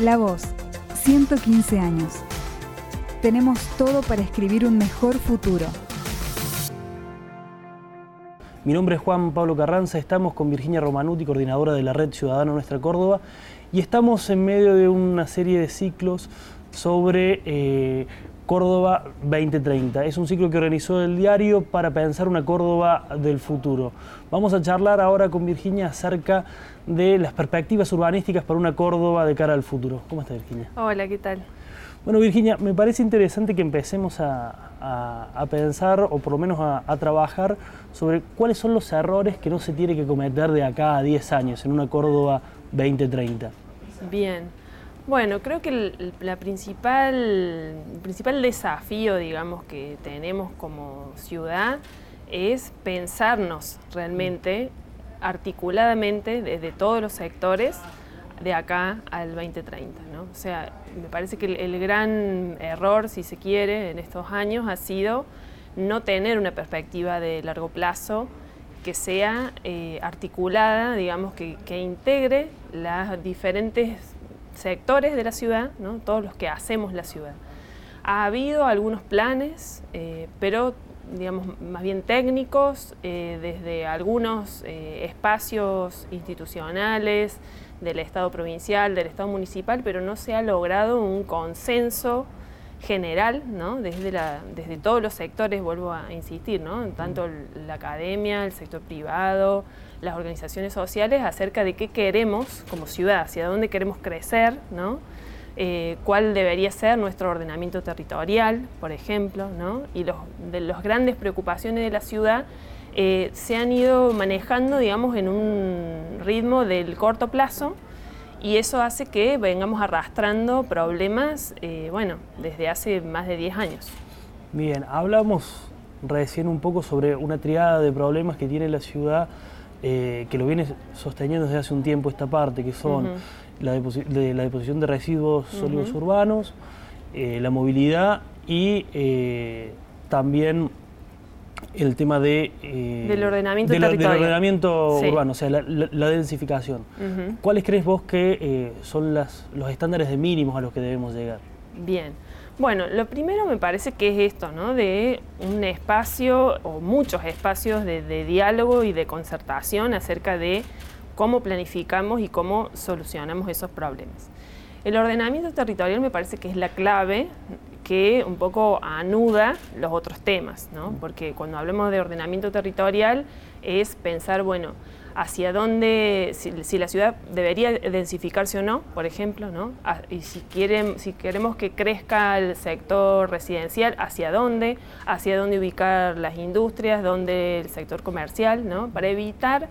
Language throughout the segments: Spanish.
La Voz, 115 años. Tenemos todo para escribir un mejor futuro. Mi nombre es Juan Pablo Carranza, estamos con Virginia Romanuti, coordinadora de la Red Ciudadana Nuestra Córdoba, y estamos en medio de una serie de ciclos sobre eh, Córdoba 2030. Es un ciclo que organizó el diario para pensar una Córdoba del futuro. Vamos a charlar ahora con Virginia acerca de las perspectivas urbanísticas para una Córdoba de cara al futuro. ¿Cómo está Virginia? Hola, ¿qué tal? Bueno, Virginia, me parece interesante que empecemos a, pensar o por lo menos a, a, trabajar sobre cuáles son los errores que no se tiene que cometer de acá a 10 años en una Córdoba 2030. Bien. Bueno, creo que la principal, principal desafío, digamos, que tenemos como ciudad es pensarnos realmente articuladamente desde todos los sectores de acá al 2030. ¿no? O sea, me parece que el, gran error, si se quiere, en estos años ha sido no tener una perspectiva de largo plazo que sea eh, articulada, digamos, que integre las diferentes sectores de la ciudad, ¿no? todos los que hacemos la ciudad. Ha habido algunos planes, eh, pero digamos más bien técnicos, eh, desde algunos eh, espacios institucionales del Estado provincial, del Estado municipal, pero no se ha logrado un consenso general, ¿no? desde, la, desde todos los sectores, vuelvo a insistir, ¿no? tanto la academia, el sector privado, las organizaciones sociales, acerca de qué queremos como ciudad, hacia dónde queremos crecer, ¿no? Eh, cuál debería ser nuestro ordenamiento territorial, por ejemplo, ¿no? y los, de las grandes preocupaciones de la ciudad eh, se han ido manejando, digamos, en un ritmo del corto plazo, y eso hace que vengamos arrastrando problemas, eh, bueno, desde hace más de 10 años. Bien, hablamos recién un poco sobre una triada de problemas que tiene la ciudad, eh, que lo viene sosteniendo desde hace un tiempo esta parte, que son la, de, la, deposición de residuos sólidos urbanos, eh, la movilidad y también el tema de, eh, del ordenamiento, del ordenamiento urbano, o sea, la, densificación. ¿Cuáles crees vos que eh, son las, los estándares de mínimos a los que debemos llegar? Bien. Bueno, lo primero me parece que es esto, ¿no? De un espacio o muchos espacios de, diálogo y de concertación acerca de cómo planificamos y cómo solucionamos esos problemas. El ordenamiento territorial me parece que es la clave que un poco anuda los otros temas, ¿no? porque cuando hablamos de ordenamiento territorial es pensar, bueno, hacia dónde, si, la ciudad debería densificarse o no, por ejemplo, ¿no? Y si, quieren, si queremos que crezca el sector residencial, hacia dónde, hacia dónde ubicar las industrias, dónde el sector comercial, ¿no? para evitar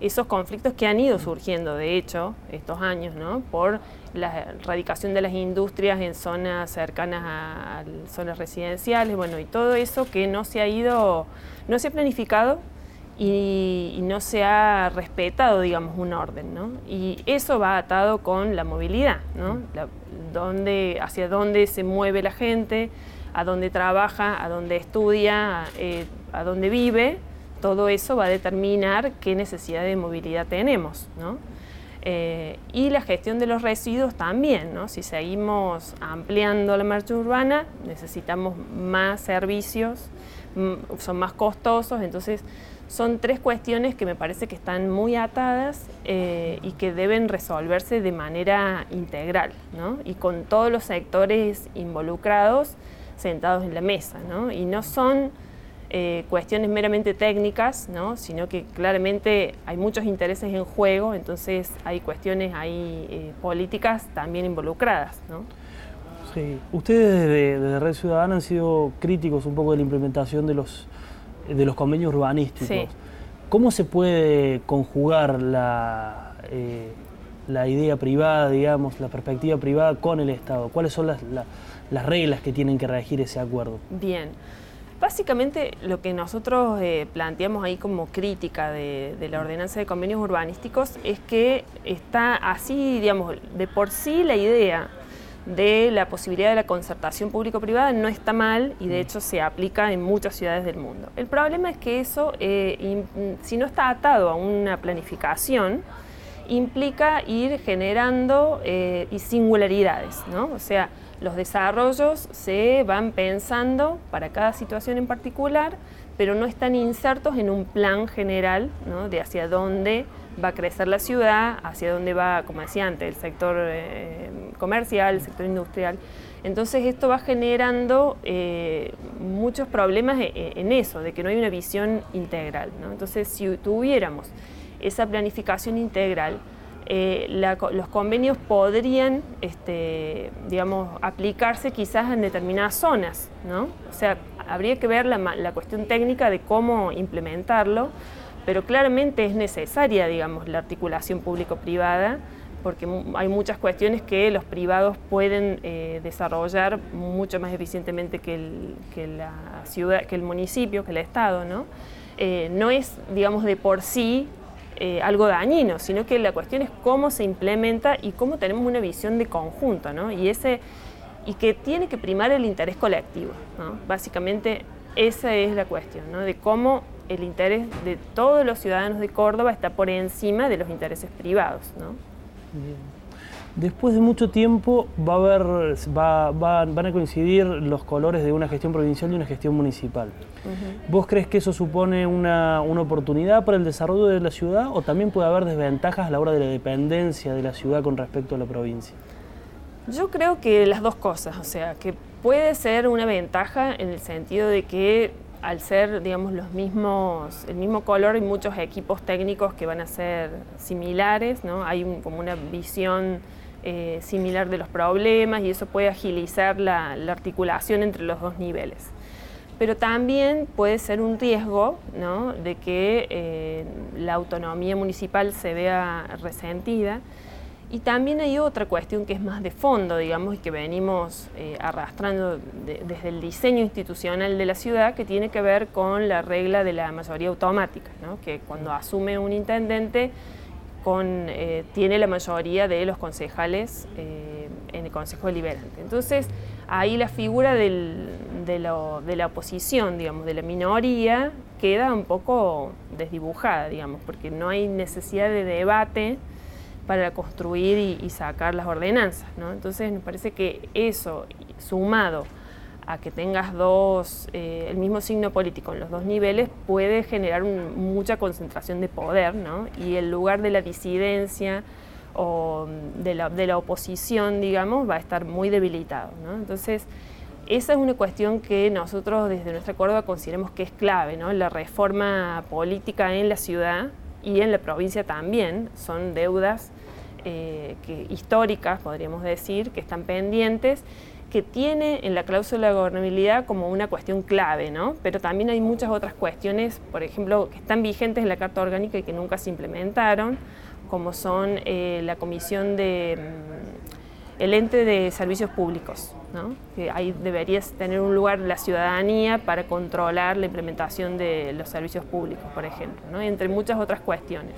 esos conflictos que han ido surgiendo, de hecho, estos años, ¿no? por la erradicación de las industrias en zonas cercanas a, zonas residenciales, bueno, y todo eso que no se ha ido, no se ha planificado y, no se ha respetado, digamos, un orden, ¿no? Y eso va atado con la movilidad, ¿no? hacia dónde se mueve la gente, a dónde trabaja, a dónde estudia, eh, a dónde vive, todo eso va a determinar qué necesidad de movilidad tenemos. ¿no? Eh, y la gestión de los residuos también, ¿no? si seguimos ampliando la marcha urbana, necesitamos más servicios, son más costosos, entonces son tres cuestiones que me parece que están muy atadas eh, y que deben resolverse de manera integral ¿no? y con todos los sectores involucrados sentados en la mesa. ¿no? Y no son eh, cuestiones meramente técnicas, ¿no? sino que claramente hay muchos intereses en juego, entonces hay cuestiones hay eh, políticas también involucradas. ¿no? Sí. Ustedes desde, Red Ciudadana han sido críticos un poco de la implementación de los, de los convenios urbanísticos. ¿Cómo se puede conjugar la, eh, la idea privada, digamos, la perspectiva privada con el Estado? ¿Cuáles son las, las reglas que tienen que regir ese acuerdo? Bien. Básicamente lo que nosotros eh, planteamos ahí como crítica de, la ordenanza de convenios urbanísticos es que está así, digamos, de por sí la idea de la posibilidad de la concertación público-privada no está mal y de hecho se aplica en muchas ciudades del mundo. El problema es que eso, eh, si no está atado a una planificación, implica ir generando eh, singularidades, ¿no? O sea, los desarrollos se van pensando para cada situación en particular, pero no están insertos en un plan general ¿no? de hacia dónde va a crecer la ciudad, hacia dónde va, como decía antes, el sector eh, comercial, el sector industrial. Entonces esto va generando eh, muchos problemas e, e, en eso, de que no hay una visión integral. Entonces si tuviéramos esa planificación integral, eh, los convenios podrían, este, digamos, aplicarse quizás en determinadas zonas, ¿no? O sea, habría que ver la, la cuestión técnica de cómo implementarlo, pero claramente es necesaria, digamos, la articulación público-privada, porque hay muchas cuestiones que los privados pueden eh, desarrollar mucho más eficientemente que el, que la ciudad, que el municipio, que el Estado, ¿no? Eh, no es, digamos, de por sí eh, algo dañino, sino que la cuestión es cómo se implementa y cómo tenemos una visión de conjunto, ¿no? Y, ese, y que tiene que primar el interés colectivo, ¿no? Básicamente esa es la cuestión, ¿no? De cómo el interés de todos los ciudadanos de Córdoba está por encima de los intereses privados. ¿no? Después de mucho tiempo va a haber, va, van a coincidir los colores de una gestión provincial y una gestión municipal. ¿Vos crees que eso supone una, una, oportunidad para el desarrollo de la ciudad o también puede haber desventajas a la hora de la dependencia de la ciudad con respecto a la provincia? Yo creo que las dos cosas, o sea, que puede ser una ventaja en el sentido de que al ser, digamos, los mismos, el mismo color, hay muchos equipos técnicos que van a ser similares, ¿no? Hay como una visión eh, similar de los problemas y eso puede agilizar la, articulación entre los dos niveles. Pero también puede ser un riesgo ¿no? de que eh, la autonomía municipal se vea resentida y también hay otra cuestión que es más de fondo, digamos, y que venimos eh, arrastrando desde el diseño institucional de la ciudad, que tiene que ver con la regla de la mayoría automática, ¿no? que cuando asume un intendente con, eh, tiene la mayoría de los concejales eh, en el Consejo Deliberante. Entonces, ahí la figura de, la oposición, digamos, de la minoría, queda un poco desdibujada, digamos, porque no hay necesidad de debate para construir y, sacar las ordenanzas. Entonces me parece que eso, sumado a que tengas dos, eh, el mismo signo político en los dos niveles, puede generar mucha concentración de poder, ¿no? y el lugar de la disidencia o de la, de la oposición, digamos, va a estar muy debilitado. ¿no? Entonces, esa es una cuestión que nosotros desde nuestra Córdoba consideramos que es clave, ¿no? la reforma política en la ciudad y en la provincia también son deudas eh, que, históricas, podríamos decir, que están pendientes, que tiene en la cláusula de gobernabilidad como una cuestión clave, ¿no? Pero también hay muchas otras cuestiones, por ejemplo, que están vigentes en la Carta Orgánica y que nunca se implementaron, como son eh, la comisión de... Mm, el ente de servicios públicos, ¿no? que ahí debería tener un lugar la ciudadanía para controlar la implementación de los servicios públicos, por ejemplo, ¿no? entre muchas otras cuestiones.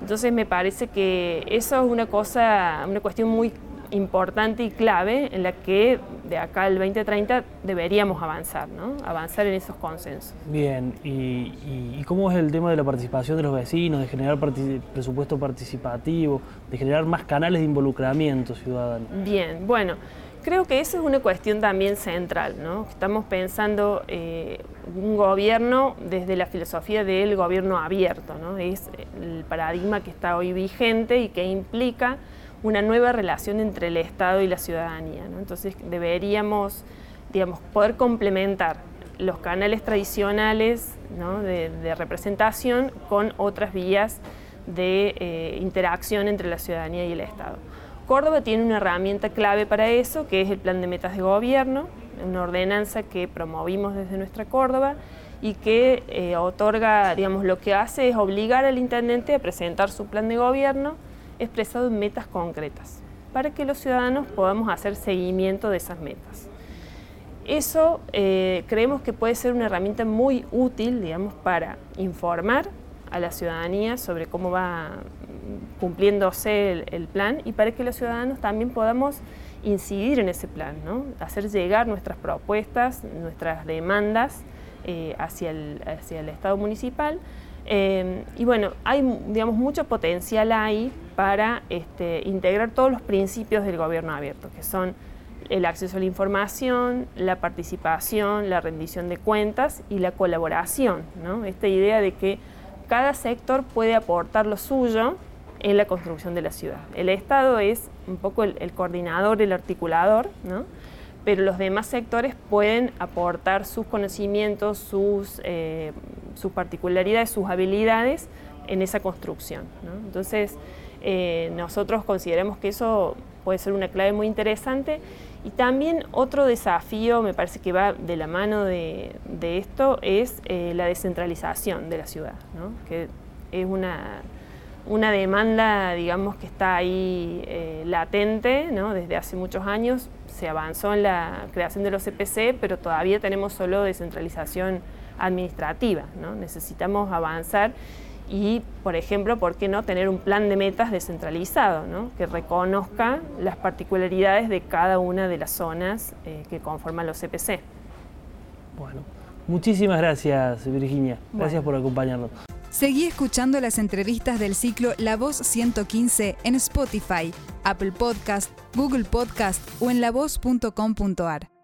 Entonces me parece que eso es una cosa, una cuestión muy importante y clave en la que de acá al 2030 deberíamos avanzar, ¿no? avanzar en esos consensos. Bien, ¿Y, cómo es el tema de la participación de los vecinos, de generar presupuesto participativo, de generar más canales de involucramiento ciudadano? Bien, bueno. Creo que eso es una cuestión también central, ¿no? Estamos pensando eh, un gobierno desde la filosofía del gobierno abierto, ¿no? Es el paradigma que está hoy vigente y que implica una nueva relación entre el Estado y la ciudadanía, ¿no? Entonces deberíamos, digamos, poder complementar los canales tradicionales ¿no? de, representación con otras vías de eh, interacción entre la ciudadanía y el Estado. Córdoba tiene una herramienta clave para eso, que es el plan de metas de gobierno, una ordenanza que promovimos desde nuestra Córdoba y que eh, otorga, digamos, lo que hace es obligar al intendente a presentar su plan de gobierno expresado en metas concretas, para que los ciudadanos podamos hacer seguimiento de esas metas. Eso eh, creemos que puede ser una herramienta muy útil, digamos, para informar a la ciudadanía sobre cómo va cumpliéndose el, plan y para que los ciudadanos también podamos incidir en ese plan, ¿no? hacer llegar nuestras propuestas, nuestras demandas eh, hacia, el, hacia, el, Estado municipal Eh, y bueno, hay digamos, mucho potencial ahí para este, integrar todos los principios del gobierno abierto, que son el acceso a la información, la participación, la rendición de cuentas y la colaboración. Esta idea de que cada sector puede aportar lo suyo en la construcción de la ciudad. El Estado es un poco el, coordinador, el articulador, pero los demás sectores pueden aportar sus conocimientos, sus, eh, sus particularidades, sus habilidades en esa construcción. Entonces, eh, nosotros consideramos que eso puede ser una clave muy interesante. Y también otro desafío, me parece que va de la mano de, esto, es eh, la descentralización de la ciudad, que es una, una, demanda, digamos, que está ahí eh, latente desde hace muchos años. Se avanzó en la creación de los CPC, pero todavía tenemos solo descentralización administrativa. Necesitamos avanzar y, por ejemplo, ¿por qué no tener un plan de metas descentralizado, que reconozca las particularidades de cada una de las zonas eh, que conforman los CPC? Bueno, muchísimas gracias Virginia, gracias por acompañarnos. Seguí escuchando las entrevistas del ciclo La Voz 115 en Spotify, Apple Podcast, Google Podcast o en lavoz.com.ar.